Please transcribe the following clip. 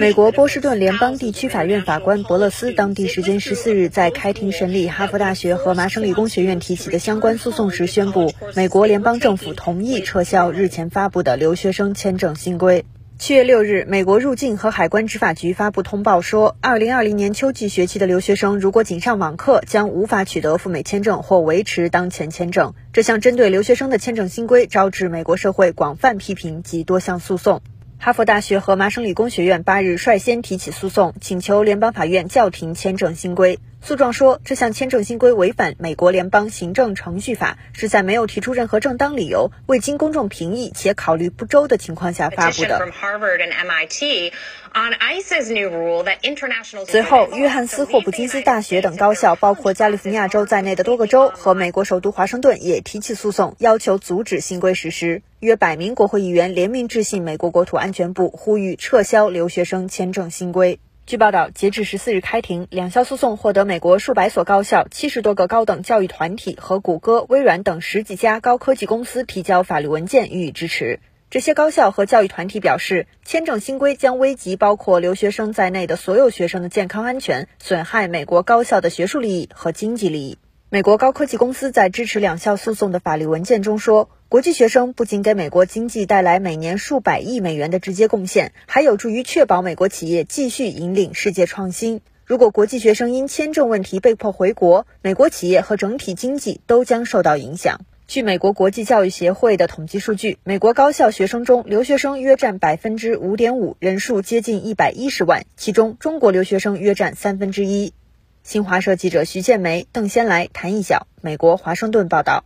美国波士顿联邦地区法院法官伯勒斯当地时间十四日在开庭审理哈佛大学和麻省理工学院提起的相关诉讼时宣布，美国联邦政府同意撤销日前发布的留学生签证新规。七月六日，美国入境和海关执法局发布通报说，二零二零年秋季学期的留学生如果仅上网课，将无法取得赴美签证或维持当前签证。这项针对留学生的签证新规招致美国社会广泛批评及多项诉讼。哈佛大学和麻省理工学院八日率先提起诉讼，请求联邦法院叫停签证新规。诉状说，这项签证新规违反美国联邦行政程序法，是在没有提出任何正当理由、未经公众评议且考虑不周的情况下发布的。随后，约翰斯霍普金斯大学等高校，包括加利福尼亚州在内的多个州和美国首都华盛顿也提起诉讼，要求阻止新规实施。约百名国会议员联名致信美国国土安全部，呼吁撤销留学生签证新规。据报道，截至十四日开庭，两校诉讼获得美国数百所高校、七十多个高等教育团体和谷歌、微软等十几家高科技公司提交法律文件予以支持。这些高校和教育团体表示，签证新规将危及包括留学生在内的所有学生的健康安全，损害美国高校的学术利益和经济利益。美国高科技公司在支持两校诉讼的法律文件中说，国际学生不仅给美国经济带来每年数百亿美元的直接贡献，还有助于确保美国企业继续引领世界创新。如果国际学生因签证问题被迫回国，美国企业和整体经济都将受到影响。据美国国际教育协会的统计数据，美国高校学生中留学生约占百分之五点五，人数接近一百一十万，其中中国留学生约占三分之一。新华社记者徐建梅、邓先来、谭一晓，美国华盛顿报道。